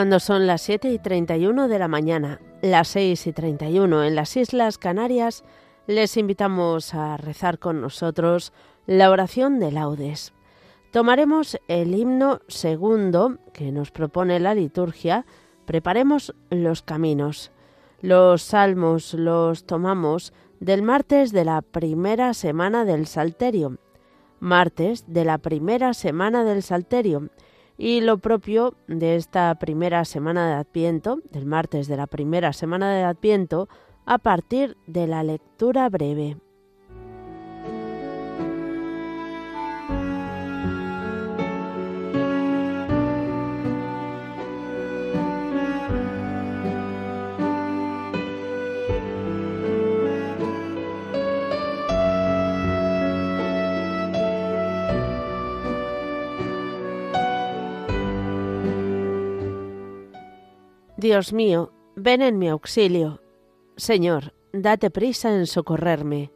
Cuando son las 7 y 31 de la mañana, las 6 y 31 en las Islas Canarias, les invitamos a rezar con nosotros la oración de laudes. Tomaremos el himno segundo que nos propone la liturgia, preparemos los caminos. Los salmos los tomamos del martes de la primera semana del Salterio. Martes de la primera semana del Salterio y lo propio de esta primera semana de Adviento, del martes de la primera semana de Adviento, a partir de la lectura breve. Dios mío, ven en mi auxilio. Señor, date prisa en socorrerme.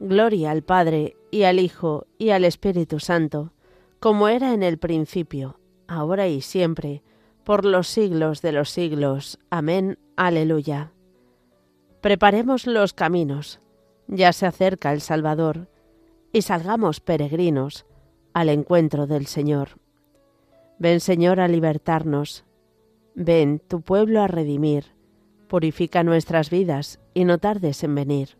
Gloria al Padre, y al Hijo, y al Espíritu Santo, como era en el principio, ahora y siempre, por los siglos de los siglos. Amén. Aleluya. Preparemos los caminos. Ya se acerca el Salvador, y salgamos peregrinos al encuentro del Señor. Ven, Señor, a libertarnos Ven, tu pueblo a redimir, purifica nuestras vidas y no tardes en venir.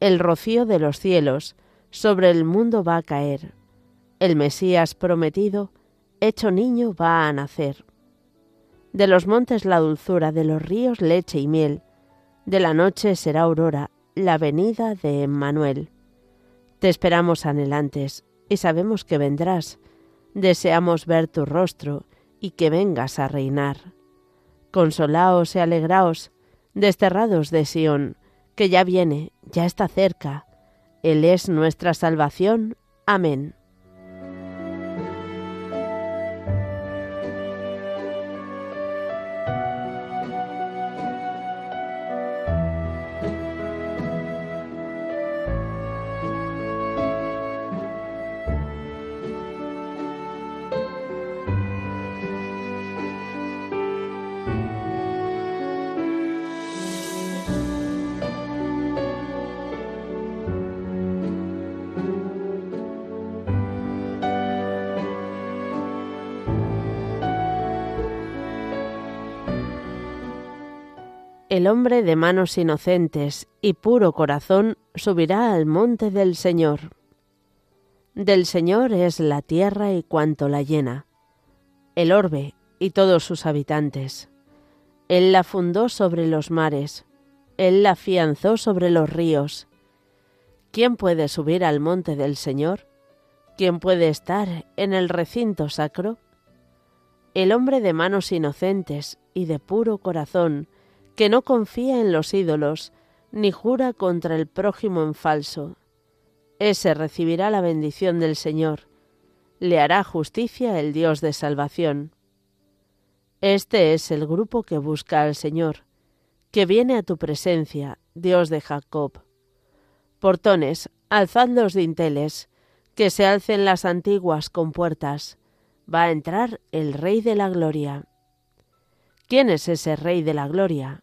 El rocío de los cielos sobre el mundo va a caer. El Mesías prometido, hecho niño, va a nacer. De los montes la dulzura, de los ríos leche y miel. De la noche será aurora, la venida de Emmanuel. Te esperamos anhelantes y sabemos que vendrás. Deseamos ver tu rostro y que vengas a reinar. Consolaos y alegraos, desterrados de Sión, que ya viene, ya está cerca. Él es nuestra salvación. Amén. El hombre de manos inocentes y puro corazón subirá al monte del Señor. Del Señor es la tierra y cuanto la llena, el orbe y todos sus habitantes. Él la fundó sobre los mares, Él la afianzó sobre los ríos. ¿Quién puede subir al monte del Señor? ¿Quién puede estar en el recinto sacro? El hombre de manos inocentes y de puro corazón, que no confía en los ídolos, ni jura contra el prójimo en falso. Ese recibirá la bendición del Señor, le hará justicia el Dios de salvación. Este es el grupo que busca al Señor, que viene a tu presencia, Dios de Jacob. Portones, alzad los dinteles, que se alcen las antiguas compuertas. Va a entrar el Rey de la Gloria. ¿Quién es ese Rey de la Gloria?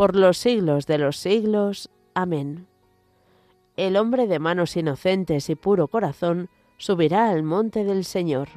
por los siglos de los siglos. Amén. El hombre de manos inocentes y puro corazón subirá al monte del Señor.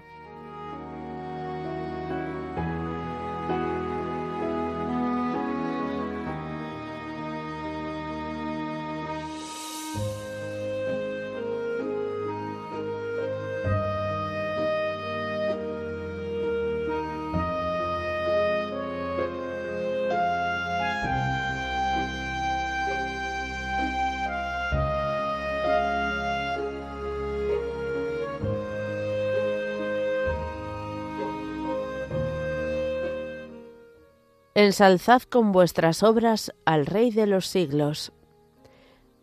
Ensalzad con vuestras obras al Rey de los siglos.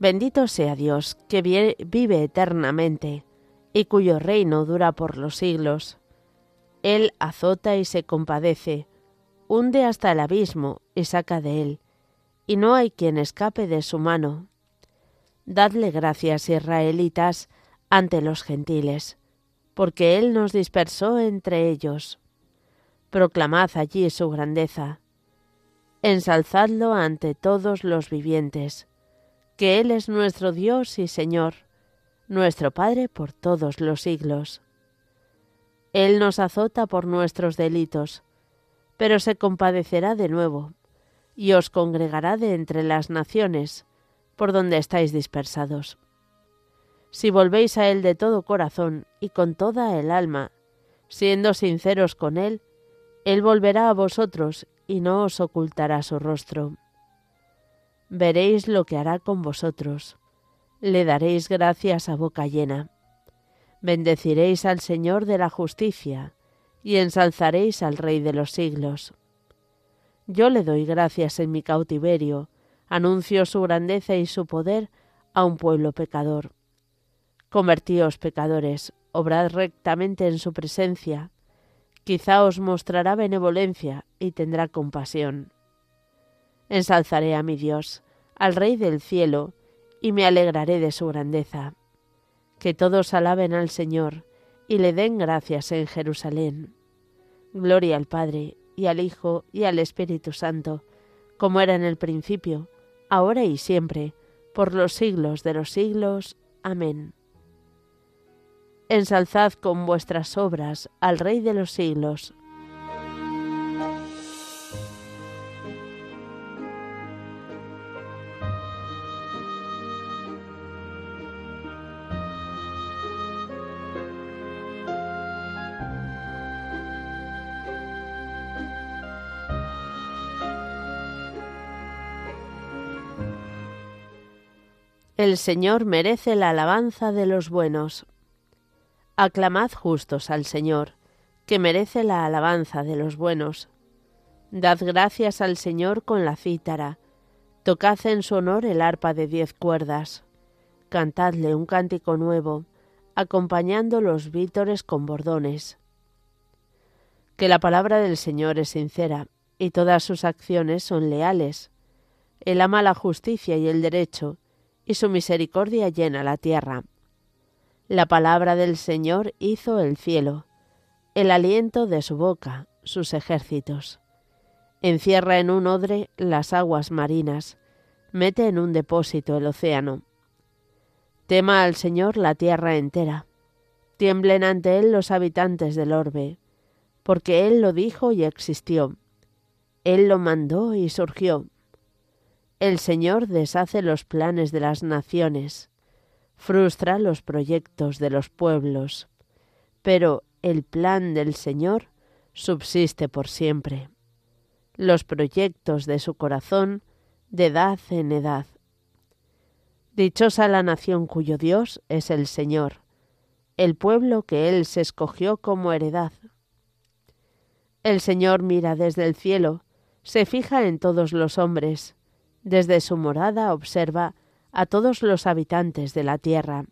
Bendito sea Dios, que vive eternamente, y cuyo reino dura por los siglos. Él azota y se compadece, hunde hasta el abismo y saca de él, y no hay quien escape de su mano. Dadle gracias, israelitas, ante los gentiles, porque Él nos dispersó entre ellos. Proclamad allí su grandeza. Ensalzadlo ante todos los vivientes, que Él es nuestro Dios y Señor, nuestro Padre por todos los siglos. Él nos azota por nuestros delitos, pero se compadecerá de nuevo, y os congregará de entre las naciones, por donde estáis dispersados. Si volvéis a Él de todo corazón y con toda el alma, siendo sinceros con Él, Él volverá a vosotros y no os ocultará su rostro. Veréis lo que hará con vosotros. Le daréis gracias a boca llena. Bendeciréis al Señor de la justicia, y ensalzaréis al Rey de los siglos. Yo le doy gracias en mi cautiverio, anuncio su grandeza y su poder a un pueblo pecador. Convertíos pecadores, obrad rectamente en su presencia, quizá os mostrará benevolencia y tendrá compasión. Ensalzaré a mi Dios, al Rey del cielo, y me alegraré de su grandeza que todos alaben al Señor y le den gracias en Jerusalén. Gloria al Padre, y al Hijo, y al Espíritu Santo, como era en el principio, ahora y siempre, por los siglos de los siglos. Amén. Ensalzad con vuestras obras al Rey de los siglos. El Señor merece la alabanza de los buenos. Aclamad justos al Señor, que merece la alabanza de los buenos. Dad gracias al Señor con la cítara, tocad en su honor el arpa de diez cuerdas, cantadle un cántico nuevo, acompañando los vítores con bordones. Que la palabra del Señor es sincera, y todas sus acciones son leales. Él ama la justicia y el derecho, y su misericordia llena la tierra. La palabra del Señor hizo el cielo, el aliento de su boca, sus ejércitos. Encierra en un odre las aguas marinas, mete en un depósito el océano. Tema al Señor la tierra entera, tiemblen ante Él los habitantes del orbe, porque Él lo dijo y existió, Él lo mandó y surgió. El Señor deshace los planes de las naciones, frustra los proyectos de los pueblos, pero el plan del Señor subsiste por siempre. Los proyectos de su corazón de edad en edad. Dichosa la nación cuyo Dios es el Señor, el pueblo que Él se escogió como heredad. El Señor mira desde el cielo, se fija en todos los hombres, desde su morada observa a todos los habitantes de la tierra.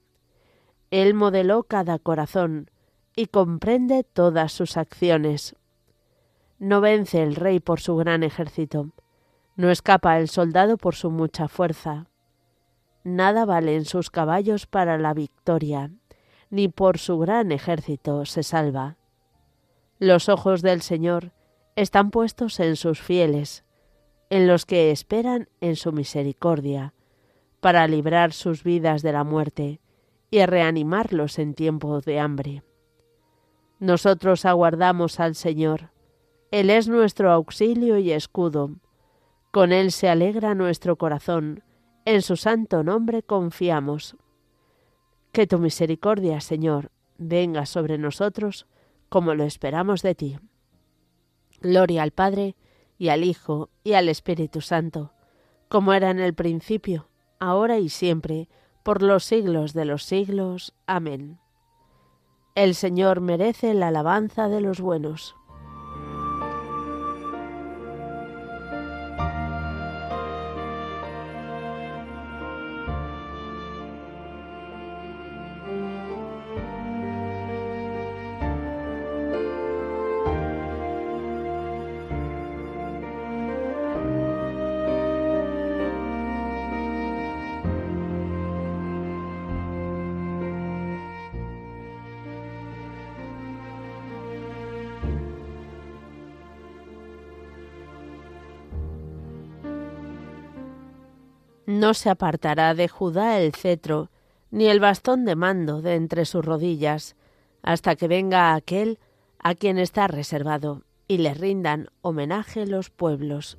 Él modeló cada corazón y comprende todas sus acciones. No vence el rey por su gran ejército, no escapa el soldado por su mucha fuerza. Nada valen sus caballos para la victoria, ni por su gran ejército se salva. Los ojos del Señor están puestos en sus fieles, en los que esperan en su misericordia, para librar sus vidas de la muerte y reanimarlos en tiempo de hambre. Nosotros aguardamos al Señor, Él es nuestro auxilio y escudo, con Él se alegra nuestro corazón, en su santo nombre confiamos. Que tu misericordia, Señor, venga sobre nosotros como lo esperamos de ti. Gloria al Padre, y al Hijo, y al Espíritu Santo, como era en el principio, ahora y siempre, por los siglos de los siglos. Amén. El Señor merece la alabanza de los buenos. No se apartará de Judá el cetro, ni el bastón de mando de entre sus rodillas, hasta que venga aquel a quien está reservado, y le rindan homenaje los pueblos.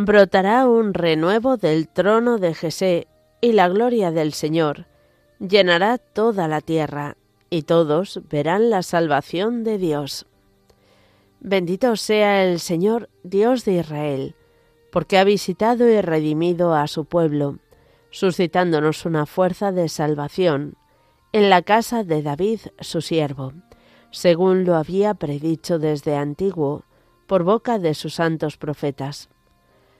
Brotará un renuevo del trono de Jesé, y la gloria del Señor llenará toda la tierra, y todos verán la salvación de Dios. Bendito sea el Señor, Dios de Israel, porque ha visitado y redimido a su pueblo, suscitándonos una fuerza de salvación en la casa de David, su siervo, según lo había predicho desde antiguo, por boca de sus santos profetas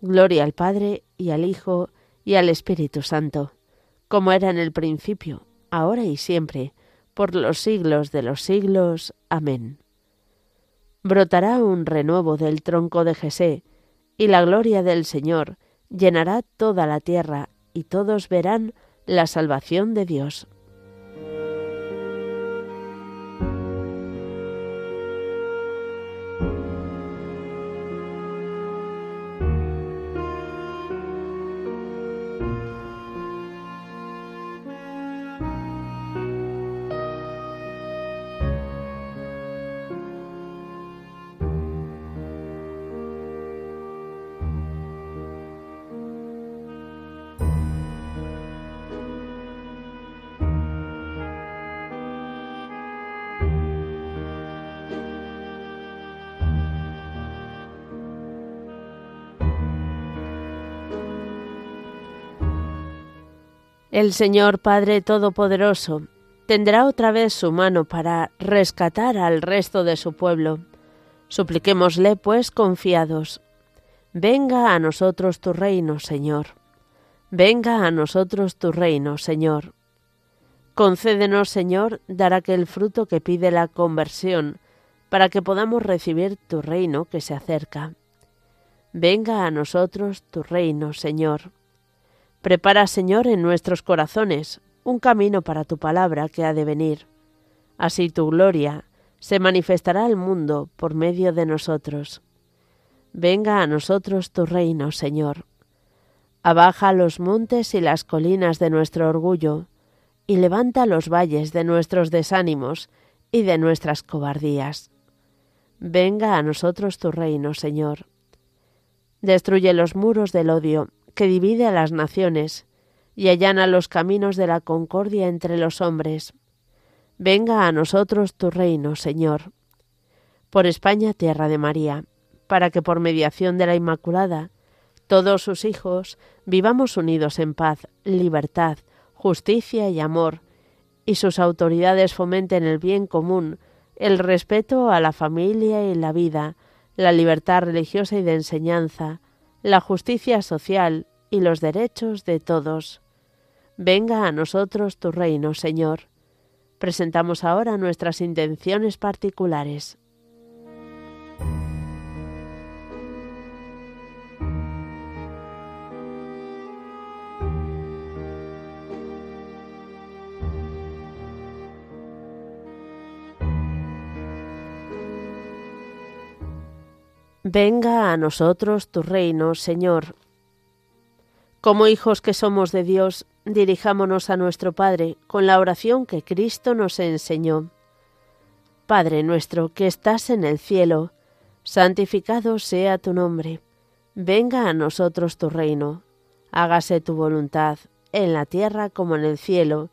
Gloria al Padre y al Hijo y al Espíritu Santo, como era en el principio, ahora y siempre, por los siglos de los siglos. Amén. Brotará un renuevo del tronco de Jesé, y la gloria del Señor llenará toda la tierra, y todos verán la salvación de Dios. El Señor Padre Todopoderoso tendrá otra vez su mano para rescatar al resto de su pueblo. Supliquémosle, pues, confiados. Venga a nosotros tu reino, Señor. Venga a nosotros tu reino, Señor. Concédenos, Señor, dar aquel fruto que pide la conversión, para que podamos recibir tu reino que se acerca. Venga a nosotros tu reino, Señor. Prepara, Señor, en nuestros corazones un camino para tu palabra que ha de venir. Así tu gloria se manifestará al mundo por medio de nosotros. Venga a nosotros tu reino, Señor. Abaja los montes y las colinas de nuestro orgullo, y levanta los valles de nuestros desánimos y de nuestras cobardías. Venga a nosotros tu reino, Señor. Destruye los muros del odio que divide a las naciones y allana los caminos de la concordia entre los hombres. Venga a nosotros tu reino, Señor. Por España, tierra de María, para que por mediación de la Inmaculada, todos sus hijos vivamos unidos en paz, libertad, justicia y amor, y sus autoridades fomenten el bien común, el respeto a la familia y la vida, la libertad religiosa y de enseñanza, la justicia social y los derechos de todos. Venga a nosotros tu reino, Señor. Presentamos ahora nuestras intenciones particulares. Venga a nosotros tu reino, Señor. Como hijos que somos de Dios, dirijámonos a nuestro Padre con la oración que Cristo nos enseñó. Padre nuestro que estás en el cielo, santificado sea tu nombre. Venga a nosotros tu reino. Hágase tu voluntad, en la tierra como en el cielo.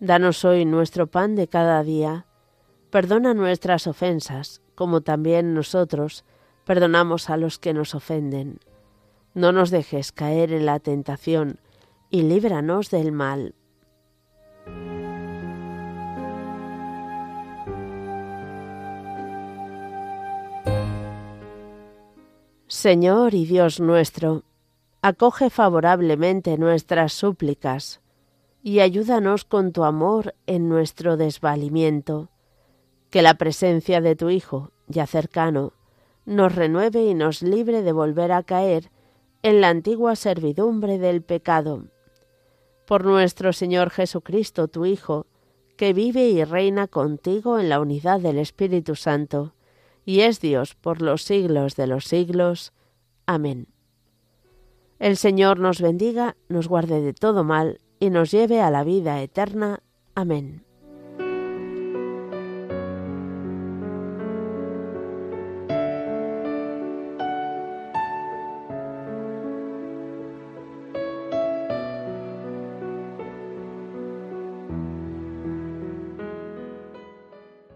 Danos hoy nuestro pan de cada día. Perdona nuestras ofensas, como también nosotros perdonamos a los que nos ofenden. No nos dejes caer en la tentación y líbranos del mal. Señor y Dios nuestro, acoge favorablemente nuestras súplicas y ayúdanos con tu amor en nuestro desvalimiento. Que la presencia de tu Hijo, ya cercano, nos renueve y nos libre de volver a caer en la antigua servidumbre del pecado. Por nuestro Señor Jesucristo, tu Hijo, que vive y reina contigo en la unidad del Espíritu Santo, y es Dios por los siglos de los siglos. Amén. El Señor nos bendiga, nos guarde de todo mal, y nos lleve a la vida eterna. Amén.